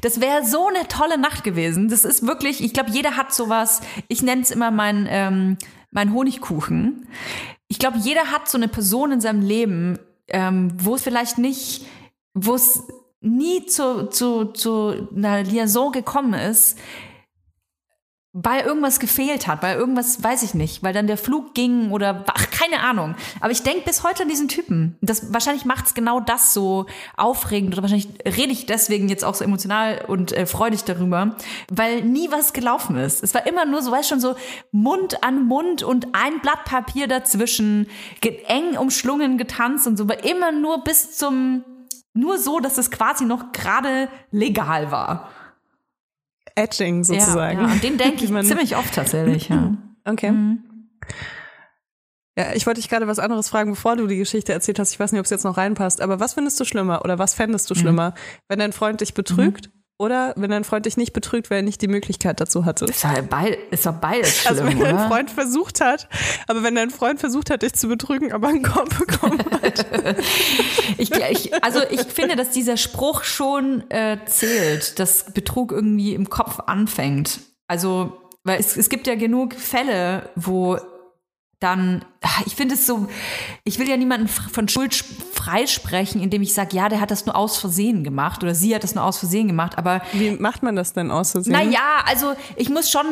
das wäre so eine tolle Nacht gewesen. Das ist wirklich, ich glaube, jeder hat sowas. Ich nenne es immer mein, ähm, mein Honigkuchen. Ich glaube, jeder hat so eine Person in seinem Leben, ähm, wo es vielleicht nicht, wo es nie zu, zu, zu einer Liaison gekommen ist, weil irgendwas gefehlt hat, weil irgendwas, weiß ich nicht, weil dann der Flug ging oder ach, keine Ahnung. Aber ich denke bis heute an diesen Typen. Das wahrscheinlich macht's genau das so aufregend oder wahrscheinlich rede ich deswegen jetzt auch so emotional und äh, freudig darüber, weil nie was gelaufen ist. Es war immer nur so, weißt schon so Mund an Mund und ein Blatt Papier dazwischen, eng umschlungen getanzt und so, war immer nur bis zum nur so, dass es quasi noch gerade legal war. Etching sozusagen. Ja, ja. Und den denke ich ziemlich oft tatsächlich, ja. Okay. Mhm. Ja, ich wollte dich gerade was anderes fragen, bevor du die Geschichte erzählt hast. Ich weiß nicht, ob es jetzt noch reinpasst, aber was findest du schlimmer oder was fändest Mhm. du schlimmer, wenn dein Freund dich betrügt oder wenn dein Freund dich nicht betrügt, weil er nicht die Möglichkeit dazu hatte? Ist doch, beid, ist doch beides schlimm, Also wenn dein oder? Freund versucht hat, aber wenn dein Freund versucht hat, dich zu betrügen, aber einen Korb bekommen hat. Ich, ich, also ich finde, dass dieser Spruch schon äh, zählt, dass Betrug irgendwie im Kopf anfängt. Also, weil es, es gibt ja genug Fälle, wo dann, ah, ich finde es so, ich will ja niemanden von Schuld sch- freisprechen, indem ich sage, ja, der hat das nur aus Versehen gemacht oder sie hat das nur aus Versehen gemacht, aber Wie macht man das denn aus Versehen? Naja, also ich muss schon,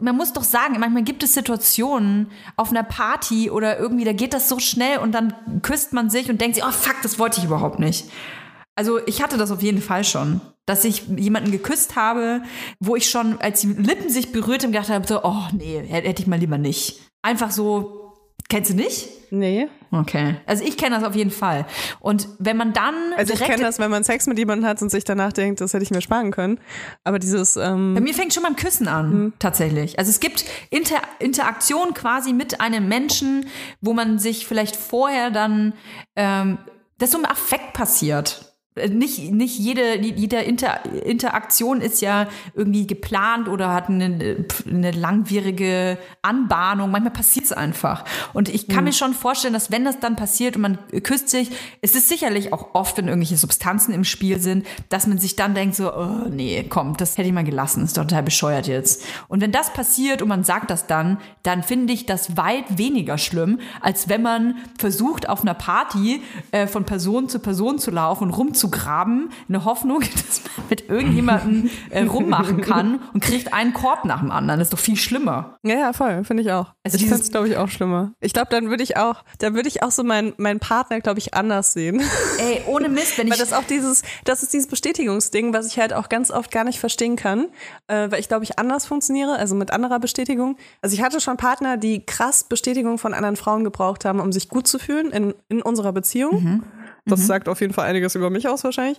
man muss doch sagen, manchmal gibt es Situationen auf einer Party oder irgendwie, da geht das so schnell und dann küsst man sich und denkt sich, oh fuck, das wollte ich überhaupt nicht. Also ich hatte das auf jeden Fall schon, dass ich jemanden geküsst habe, wo ich schon, als die Lippen sich berührt haben, gedacht habe, so, oh nee, hätte ich mal lieber nicht. Einfach so, kennst du nicht? Nee. Okay. Also ich kenne das auf jeden Fall. Und wenn man dann Also ich kenne das, wenn man Sex mit jemandem hat und sich danach denkt, das hätte ich mir sparen können. Aber dieses, ähm, Bei mir fängt schon beim Küssen an, tatsächlich. Also es gibt Inter Interaktion quasi mit einem Menschen, wo man sich vielleicht vorher dann, ähm, das so im Affekt passiert. Nicht, nicht jede, jede Inter Interaktion ist ja irgendwie geplant oder hat eine, eine langwierige Anbahnung. Manchmal passiert es einfach. Und ich kann mir schon vorstellen, dass wenn das dann passiert und man küsst sich, es ist sicherlich auch oft, wenn irgendwelche Substanzen im Spiel sind, dass man sich dann denkt so, oh, nee, komm, das hätte ich mal gelassen, ist doch total bescheuert jetzt. Und wenn das passiert und man sagt das dann, dann finde ich das weit weniger schlimm, als wenn man versucht, auf einer Party äh, von Person zu Person zu laufen und rumzugraben, in der Hoffnung, dass man mit irgendjemandem äh, rummachen kann und kriegt einen Korb nach dem anderen. Das ist doch viel schlimmer. ja, ja, voll, finde ich auch. Also ich finde es, glaube ich, auch schlimmer. Ich glaube, dann würde ich auch, dann würde ich auch so meinen meinen Partner, glaube ich, anders sehen. Ey, ohne Mist, wenn ich Weil das auch dieses, das ist dieses Bestätigungsding, was ich halt auch ganz oft gar nicht verstehen kann, äh, weil ich glaube ich anders funktioniere, also mit anderer Bestätigung. Also ich hatte schon Partner, die krass Bestätigung von anderen Frauen gebraucht haben, um sich gut zu fühlen in, in unserer Beziehung. Das sagt auf jeden Fall einiges über mich aus wahrscheinlich.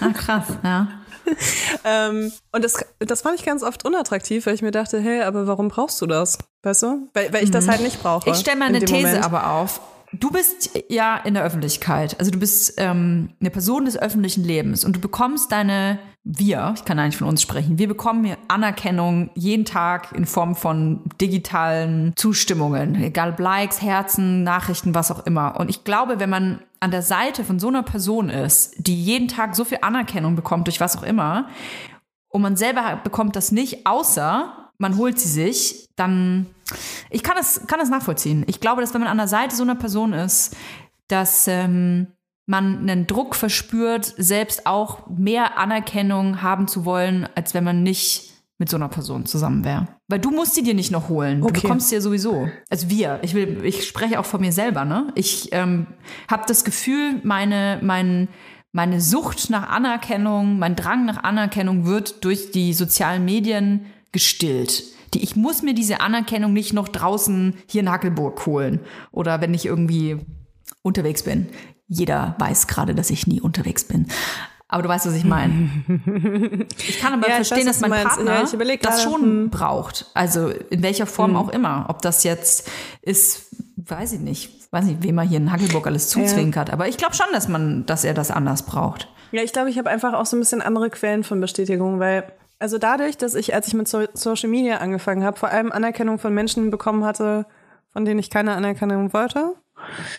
Ah, krass, ja. Ähm, und das, das fand ich ganz oft unattraktiv, weil ich mir dachte, hey, aber warum brauchst du das? Weißt du? Weil, weil ich das halt nicht brauche. Ich stelle mal in eine These Moment. aber auf. Du bist ja in der Öffentlichkeit, also du bist ähm, eine Person des öffentlichen Lebens und du bekommst deine, wir, ich kann eigentlich von uns sprechen, wir bekommen Anerkennung jeden Tag in Form von digitalen Zustimmungen, egal ob Likes, Herzen, Nachrichten, was auch immer. Und ich glaube, wenn man an der Seite von so einer Person ist, die jeden Tag so viel Anerkennung bekommt durch was auch immer, und man selber bekommt das nicht, außer man holt sie sich, dann, ich kann es, kann es nachvollziehen. Ich glaube, dass wenn man an der Seite so einer Person ist, dass ähm, man einen Druck verspürt, selbst auch mehr Anerkennung haben zu wollen, als wenn man nicht mit so einer Person zusammen wäre. Weil du musst sie dir nicht noch holen. Du Okay. bekommst sie ja sowieso. Also wir. Ich will, ich spreche auch von mir selber, ne? Ich ähm, habe das Gefühl, meine, mein, meine Sucht nach Anerkennung, mein Drang nach Anerkennung wird durch die sozialen Medien gestillt. Die, ich muss mir diese Anerkennung nicht noch draußen hier in Hackelburg holen. Oder wenn ich irgendwie unterwegs bin. Jeder weiß gerade, dass ich nie unterwegs bin. Aber du weißt, was ich meine. Ich kann aber Ja, verstehen, weiß, dass mein. Partner Ja, das schon hm. braucht. Also in welcher Form auch immer. Ob das jetzt ist, weiß ich nicht. Weiß nicht, wem er hier in Hackelburg alles zuzwinkert. Aber ich glaube schon, dass man, dass er das anders braucht. Ja, ich glaube, ich habe einfach auch so ein bisschen andere Quellen von Bestätigung, weil also dadurch, dass ich, als ich mit so Social Media angefangen habe, vor allem Anerkennung von Menschen bekommen hatte, von denen ich keine Anerkennung wollte,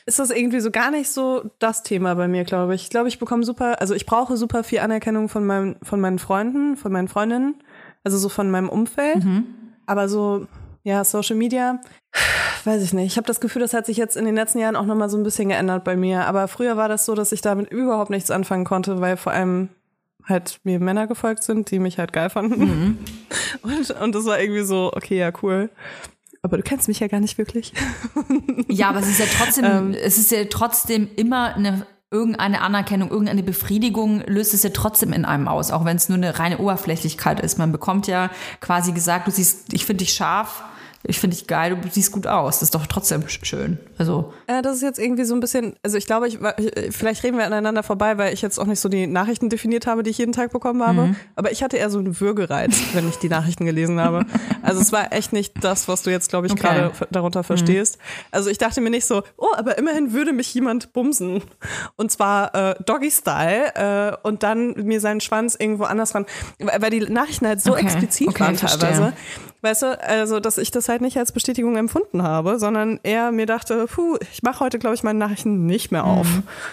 ist das irgendwie so gar nicht so das Thema bei mir, glaube ich. Ich glaube, ich bekomme super, also ich brauche super viel Anerkennung von meinen, von meinen Freunden, von meinen Freundinnen, also so von meinem Umfeld. Aber so, ja, Social Media, weiß ich nicht. Ich habe das Gefühl, das hat sich jetzt in den letzten Jahren auch nochmal so ein bisschen geändert bei mir. Aber früher war das so, dass ich damit überhaupt nichts anfangen konnte, weil vor allem halt mir Männer gefolgt sind, die mich halt geil fanden. Und, und das war irgendwie so, okay, ja, cool. Aber du kennst mich ja gar nicht wirklich. Ja, aber es ist ja trotzdem, Ähm. es ist ja trotzdem immer eine irgendeine Anerkennung, irgendeine Befriedigung löst es ja trotzdem in einem aus, auch wenn es nur eine reine Oberflächlichkeit ist. Man bekommt ja quasi gesagt, du siehst, ich finde dich scharf, ich finde dich geil, du siehst gut aus. Das ist doch trotzdem sch- schön. Also Äh, das ist jetzt irgendwie so ein bisschen, also ich glaube, ich, ich- vielleicht reden wir aneinander vorbei, weil ich jetzt auch nicht so die Nachrichten definiert habe, die ich jeden Tag bekommen habe. Aber ich hatte eher so einen Würgereiz, wenn ich die Nachrichten gelesen habe. Also es war echt nicht das, was du jetzt, glaube ich, Okay. gerade darunter verstehst. Also ich dachte mir nicht so, oh, aber immerhin würde mich jemand bumsen. Und zwar äh, Doggy-Style äh, und dann mir seinen Schwanz irgendwo anders ran. Weil die Nachrichten halt so Okay. explizit Okay, waren teilweise. Weißt du, also dass ich das halt nicht als Bestätigung empfunden habe, sondern eher mir dachte, puh, ich mache heute, glaube ich, meine Nachrichten nicht mehr auf.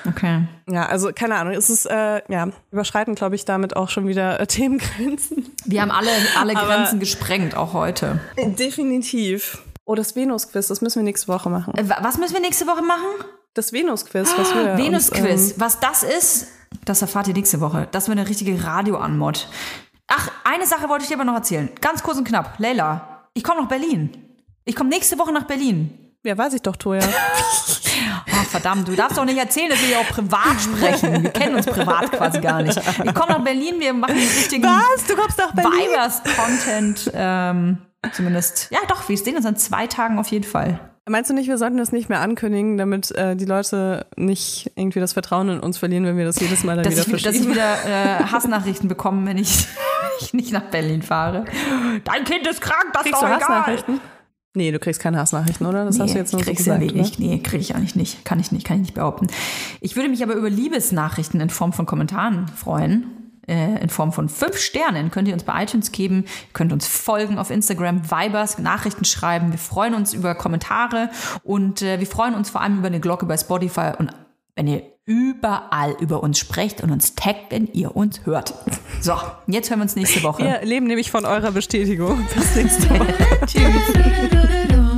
okay. Ja, also keine Ahnung, es ist, äh, ja, überschreiten, glaube ich, damit auch schon wieder äh, Themengrenzen. Wir haben alle alle Aber- Grenzen gesprengt, auch heute. Definitiv. Oh, das Venus-Quiz, das müssen wir nächste Woche machen. Äh, wa- Was müssen wir nächste Woche machen? Das Venus-Quiz, was wir uns, Venus-Quiz. ähm, Was das ist, das erfahrt ihr nächste Woche. Das wird eine richtige Radio-Anmod. Ach, eine Sache wollte ich dir aber noch erzählen. Ganz kurz und knapp. Leila, ich komme nach Berlin. Ich komme nächste Woche nach Berlin. ja, weiß ich doch, Toja. Ach, verdammt, du darfst doch nicht erzählen, dass wir hier auch privat sprechen. Wir kennen uns privat quasi gar nicht. Ich komme nach Berlin, wir machen einen richtigen Was? Du kommst nach Berlin? Vibers-Content. Ähm, zumindest, ja doch, wir sehen uns an zwei Tagen auf jeden Fall. Meinst du nicht, wir sollten das nicht mehr ankündigen, damit äh, die Leute nicht irgendwie das Vertrauen in uns verlieren, wenn wir das jedes Mal dann dass wieder ich, dass ich verschieben? wieder äh, Hassnachrichten bekomme, wenn ich, ich nicht nach Berlin fahre. Dein Kind ist krank, das Kriegst ist du doch egal. Hassnachrichten? Nee, du kriegst keine Hassnachrichten, oder? Das hast du jetzt nur ich so ja gesagt. wenig. ne? Nee, kriege ich eigentlich nicht. Kann ich nicht, kann ich nicht behaupten. Ich würde mich aber über Liebesnachrichten in Form von Kommentaren freuen. Äh, in Form von fünf Sternen könnt ihr uns bei iTunes geben. Ihr könnt uns folgen auf Instagram, Vibers, Nachrichten schreiben. Wir freuen uns über Kommentare und äh, wir freuen uns vor allem über eine Glocke bei Spotify und wenn ihr überall über uns sprecht und uns taggt, wenn ihr uns hört. So, jetzt hören wir uns nächste Woche. Wir leben nämlich von eurer Bestätigung. Bis nächste Woche. Tschüss.